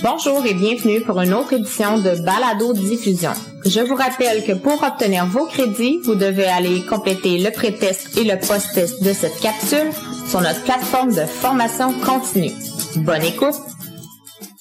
Bonjour et bienvenue pour une autre édition de Balado Diffusion. Je vous rappelle que pour obtenir vos crédits, vous devez aller compléter le pré-test et le post-test de cette capsule sur notre plateforme de formation continue. Bonne écoute!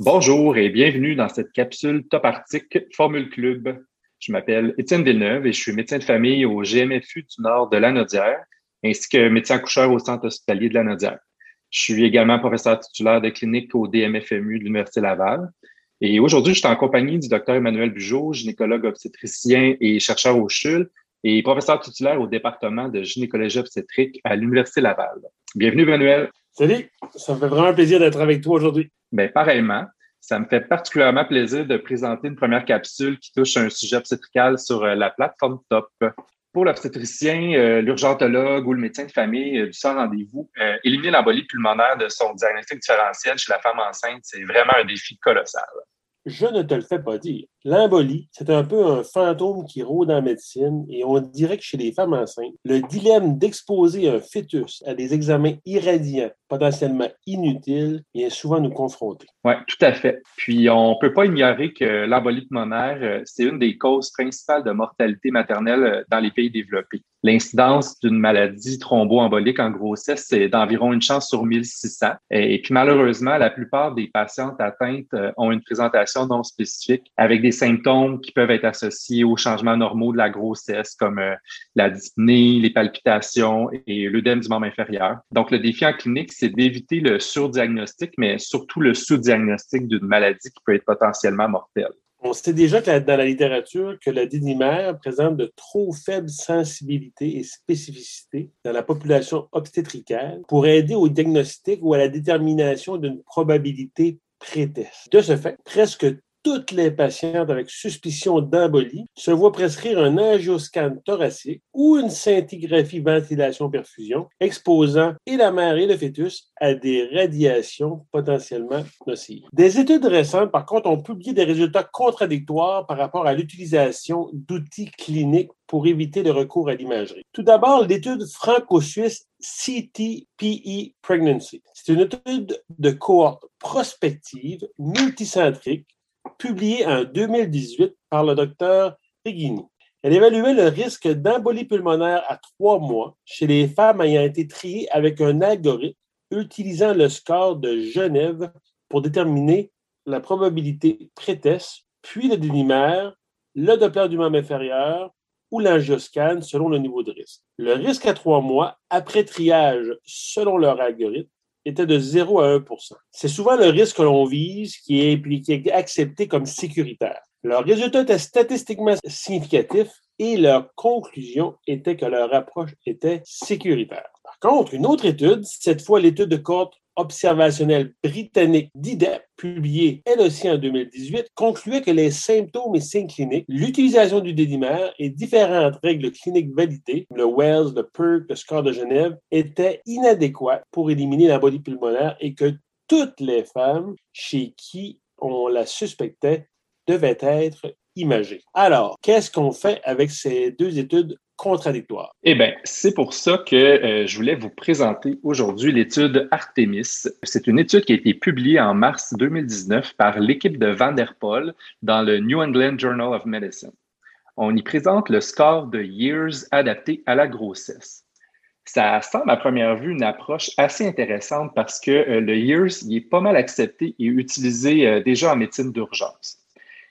Bonjour et bienvenue dans cette capsule Top Arctique Formule Club. Je m'appelle Étienne Villeneuve et je suis médecin de famille au GMFU du Nord de Lanaudière, ainsi que médecin accoucheur au Centre hospitalier de Lanaudière. Je suis également professeur titulaire de clinique au DMFMU de l'Université Laval. Et aujourd'hui, je suis en compagnie du docteur Emmanuel Bugeaud, gynécologue obstétricien et chercheur au CHUL et professeur titulaire au département de gynécologie obstétrique à l'Université Laval. Bienvenue, Emmanuel. Salut, ça me fait vraiment plaisir d'être avec toi aujourd'hui. Bien, pareillement. Ça me fait particulièrement plaisir de présenter une première capsule qui touche un sujet obstétrical sur euh, la plateforme TOP. Pour l'obstétricien, euh, l'urgentologue ou le médecin de famille euh, du sans rendez-vous, euh, éliminer l'embolie pulmonaire de son diagnostic différentiel chez la femme enceinte, c'est vraiment un défi colossal. Je ne te le fais pas dire. L'embolie, c'est un peu un fantôme qui rôde en médecine et on dirait que chez les femmes enceintes, le dilemme d'exposer un fœtus à des examens irradiants potentiellement inutiles vient souvent nous confronter. Oui, tout à fait. Puis on ne peut pas ignorer que l'embolie pulmonaire, c'est une des causes principales de mortalité maternelle dans les pays développés. L'incidence d'une maladie thromboembolique en grossesse, c'est d'environ une chance sur 1600. Et puis malheureusement, la plupart des patientes atteintes ont une présentation non spécifique avec des symptômes qui peuvent être associés aux changements normaux de la grossesse, comme euh, la dyspnée, les palpitations et l'œdème du membre inférieur. Donc, le défi en clinique, c'est d'éviter le surdiagnostic, mais surtout le sous-diagnostic d'une maladie qui peut être potentiellement mortelle. On sait déjà que dans la littérature que la dénimère présente de trop faibles sensibilités et spécificités dans la population obstétricale pour aider au diagnostic ou à la détermination d'une probabilité pré-test. De ce fait, presque toutes les patientes avec suspicion d'embolie se voient prescrire un angioscan thoracique ou une scintigraphie ventilation-perfusion exposant et la mère et le fœtus à des radiations potentiellement nocives. Des études récentes, par contre, ont publié des résultats contradictoires par rapport à l'utilisation d'outils cliniques pour éviter le recours à l'imagerie. Tout d'abord, l'étude franco-suisse CTPE Pregnancy. C'est une étude de cohorte prospective multicentrique publiée en 2018 par le docteur Reghini. Elle évaluait le risque d'embolie pulmonaire à trois mois chez les femmes ayant été triées avec un algorithme utilisant le score de Genève pour déterminer la probabilité pré-test, puis le dénimère, le Doppler du membre inférieur ou l'angioscan selon le niveau de risque. Le risque à trois mois après triage selon leur algorithme était de 0 à 1% C'est souvent le risque que l'on vise qui est, accepté comme sécuritaire. Leur résultat était statistiquement significatif et leur conclusion était que leur approche était sécuritaire. Par contre, une autre étude, cette fois l'étude de cohorte observationnelle britannique d'IDEP, publiée elle aussi en 2018, concluait que les symptômes et signes cliniques, l'utilisation du dédimère et différentes règles cliniques validées, le Wells, le PERC, le score de Genève, étaient inadéquats pour éliminer l'embolie pulmonaire et que toutes les femmes chez qui on la suspectait devaient être Alors, qu'est-ce qu'on fait avec ces deux études contradictoire. Eh bien, c'est pour ça que euh, je voulais vous présenter aujourd'hui l'étude Artemis. C'est une étude qui a été publiée en mars 2019 par l'équipe de Vanderpool dans le New England Journal of Medicine. On y présente le score de Years adapté à la grossesse. Ça semble à première vue une approche assez intéressante parce que euh, le Years il est pas mal accepté et utilisé euh, déjà en médecine d'urgence.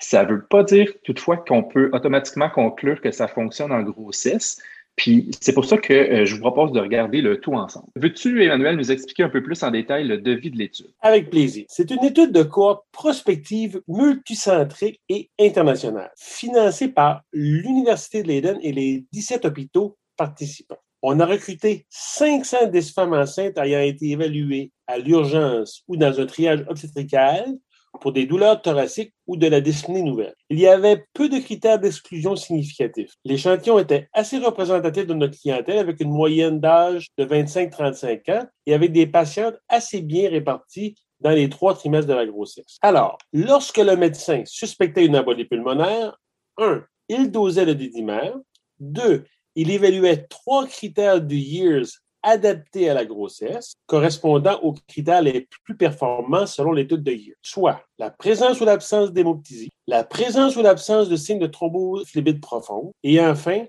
Ça ne veut pas dire toutefois qu'on peut automatiquement conclure que ça fonctionne en grossesse. Puis c'est pour ça que euh, je vous propose de regarder le tout ensemble. Veux-tu, Emmanuel, nous expliquer un peu plus en détail le devis de l'étude? Avec plaisir. C'est une étude de cohorte prospective multicentrique et internationale, financée par l'Université de Leiden et les 17 hôpitaux participants. On a recruté 510 femmes enceintes ayant été évaluées à l'urgence ou dans un triage obstétrical pour des douleurs thoraciques ou de la dyspnée nouvelle. Il y avait peu de critères d'exclusion significatifs. L'échantillon était assez représentatif de notre clientèle avec une moyenne d'âge de 25-35 ans et avec des patientes assez bien réparties dans les trois trimestres de la grossesse. Alors, lorsque le médecin suspectait une embolie pulmonaire, un, il dosait le dédimère. Deux, il évaluait trois critères du YEARS adaptés à la grossesse, correspondant aux critères les plus performants selon l'étude de Year, soit la présence ou l'absence d'hémoptysie, la présence ou l'absence de signes de thrombophlébite profonde, et enfin,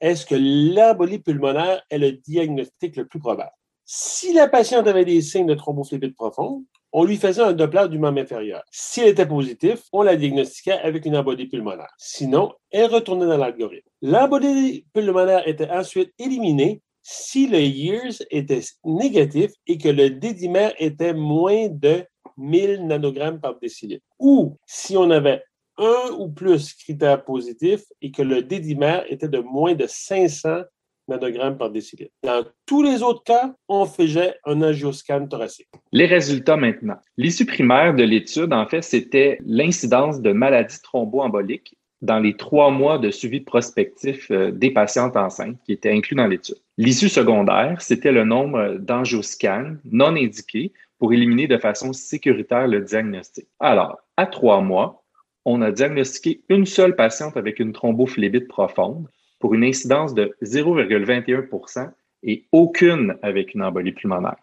est-ce que l'embolie pulmonaire est le diagnostic le plus probable? Si la patiente avait des signes de thrombophlébite profonde, on lui faisait un Doppler du membre inférieur. S'il était positif, on la diagnostiquait avec une embolie pulmonaire. Sinon, elle retournait dans l'algorithme. L'embolie pulmonaire était ensuite éliminée si le years était négatif et que le dédimère était moins de 1000 nanogrammes par décilitre. Ou si on avait un ou plus critères positifs et que le dédimère était de moins de 500 nanogrammes par décilitre. Dans tous les autres cas, on faisait un angioscan thoracique. Les résultats maintenant. L'issue primaire de l'étude, en fait, c'était l'incidence de maladies thromboemboliques dans les trois mois de suivi prospectif euh, des patientes enceintes qui étaient inclus dans l'étude. L'issue secondaire, c'était le nombre d'angioscans non indiqués pour éliminer de façon sécuritaire le diagnostic. Alors, à trois mois, on a diagnostiqué une seule patiente avec une thrombophlébite profonde pour une incidence de 0,21% et aucune avec une embolie pulmonaire.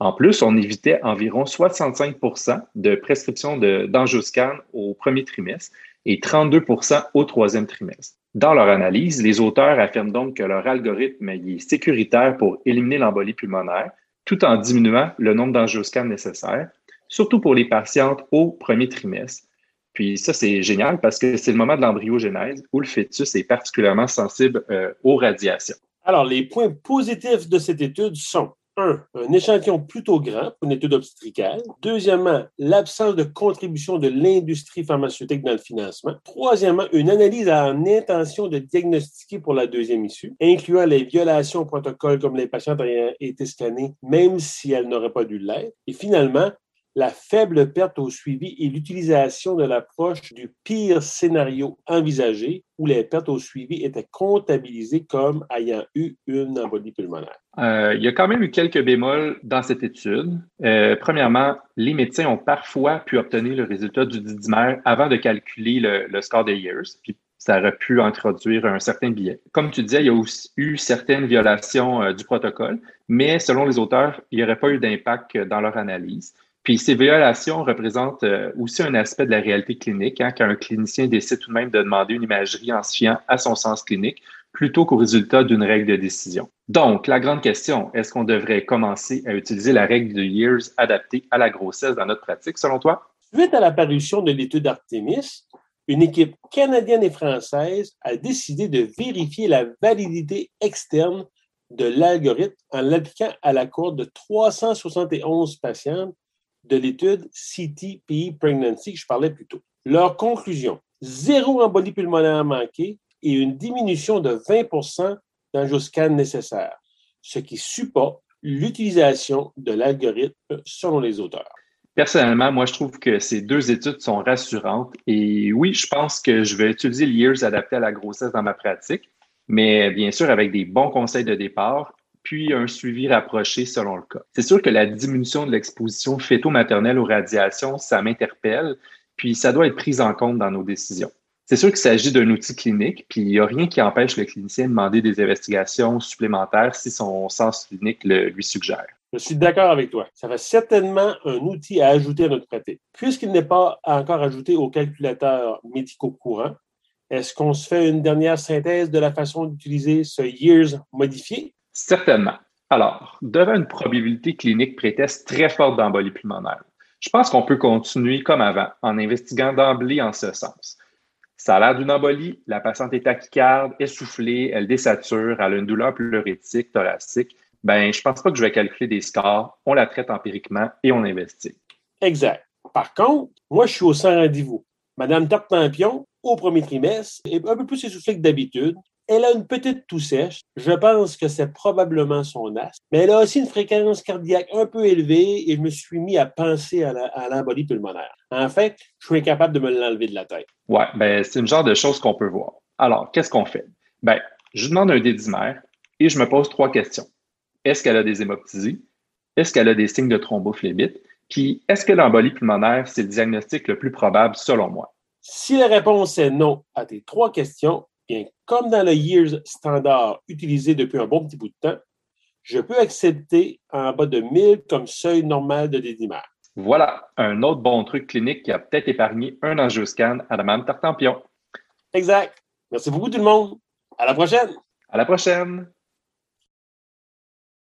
En plus, on évitait environ 65% de prescription d'angioscan au premier trimestre et 32% au troisième trimestre. Dans leur analyse, les auteurs affirment donc que leur algorithme est sécuritaire pour éliminer l'embolie pulmonaire tout en diminuant le nombre d'angioscans nécessaires, surtout pour les patientes au premier trimestre, puis ça, c'est génial parce que c'est le moment de l'embryogenèse où le fœtus est particulièrement sensible euh, aux radiations. Alors, les points positifs de cette étude sont un, un échantillon plutôt grand pour une étude obstétricale. Deuxièmement, l'absence de contribution de l'industrie pharmaceutique dans le financement. Troisièmement, une analyse en intention de diagnostiquer pour la deuxième issue, incluant les violations au protocole comme les patients ayant été scannés, même si elles n'auraient pas dû l'être. Et finalement, la faible perte au suivi et l'utilisation de l'approche du pire scénario envisagé où les pertes au suivi étaient comptabilisées comme ayant eu une embolie pulmonaire. Euh, il y a quand même eu quelques bémols dans cette étude. Euh, premièrement, les médecins ont parfois pu obtenir le résultat du didymère avant de calculer le, score des years, puis ça aurait pu introduire un certain biais. Comme tu disais, il y a aussi eu certaines violations euh, du protocole, mais selon les auteurs, il n'y aurait pas eu d'impact dans leur analyse. Puis ces violations représentent euh, aussi un aspect de la réalité clinique, hein, quand un clinicien décide tout de même de demander une imagerie en se fiant à son sens clinique plutôt qu'au résultat d'une règle de décision. Donc, la grande question, est-ce qu'on devrait commencer à utiliser la règle de Years adaptée à la grossesse dans notre pratique, selon toi? Suite à l'apparition de l'étude Artemis, une équipe canadienne et française a décidé de vérifier la validité externe de l'algorithme en l'appliquant à la cohorte de 371 patients de l'étude CTPE Pregnancy que je parlais plus tôt. Leur conclusion, zéro embolie pulmonaire manquée et une diminution de 20% d'angioscan nécessaire, ce qui supporte l'utilisation de l'algorithme selon les auteurs. Personnellement, moi, je trouve que ces deux études sont rassurantes et oui, je pense que je vais utiliser le Years adapté à la grossesse dans ma pratique, mais bien sûr avec des bons conseils de départ puis un suivi rapproché selon le cas. C'est sûr que la diminution de l'exposition fœto-maternelle aux radiations, ça m'interpelle, puis ça doit être pris en compte dans nos décisions. C'est sûr qu'il s'agit d'un outil clinique, puis il n'y a rien qui empêche le clinicien de demander des investigations supplémentaires si son sens clinique le lui suggère. Je suis d'accord avec toi. Ça va certainement un outil à ajouter à notre pratique. Puisqu'il n'est pas encore ajouté au calculateur médicaux courant, est-ce qu'on se fait une dernière synthèse de la façon d'utiliser ce years modifié? Certainement. Alors, devant une probabilité clinique préteste très forte d'embolie pulmonaire, je pense qu'on peut continuer comme avant en investiguant d'emblée en ce sens. Ça a l'air d'une embolie, la patiente est tachycarde, essoufflée, elle désature, elle a une douleur pleurétique, thoracique. Ben, je pense pas que je vais calculer des scores. On la traite empiriquement et on investigue. Exact. Par contre, moi, je suis au sans rendez-vous. Madame Tartampion, au premier trimestre, est un peu plus essoufflée que d'habitude. Elle a une petite toux sèche. Je pense que c'est probablement son asthme. Mais elle a aussi une fréquence cardiaque un peu élevée et je me suis mis à penser à l'embolie pulmonaire. En fait, je suis incapable de me l'enlever de la tête. Ouais, ben, c'est une genre de choses qu'on peut voir. Alors, qu'est-ce qu'on fait? Ben, je demande un dédimère et je me pose trois questions. Est-ce qu'elle a des hémoptysies? Est-ce qu'elle a des signes de thrombophlébite? Puis, est-ce que l'embolie pulmonaire, c'est le diagnostic le plus probable selon moi? Si la réponse est non à tes trois questions, comme dans le Years standard utilisé depuis un bon petit bout de temps, je peux accepter en bas de 1000 comme seuil normal de dédimère. Voilà, un autre bon truc clinique qui a peut-être épargné un angioscan à la même Tartampion. Exact. Merci beaucoup tout le monde. À la prochaine. À la prochaine.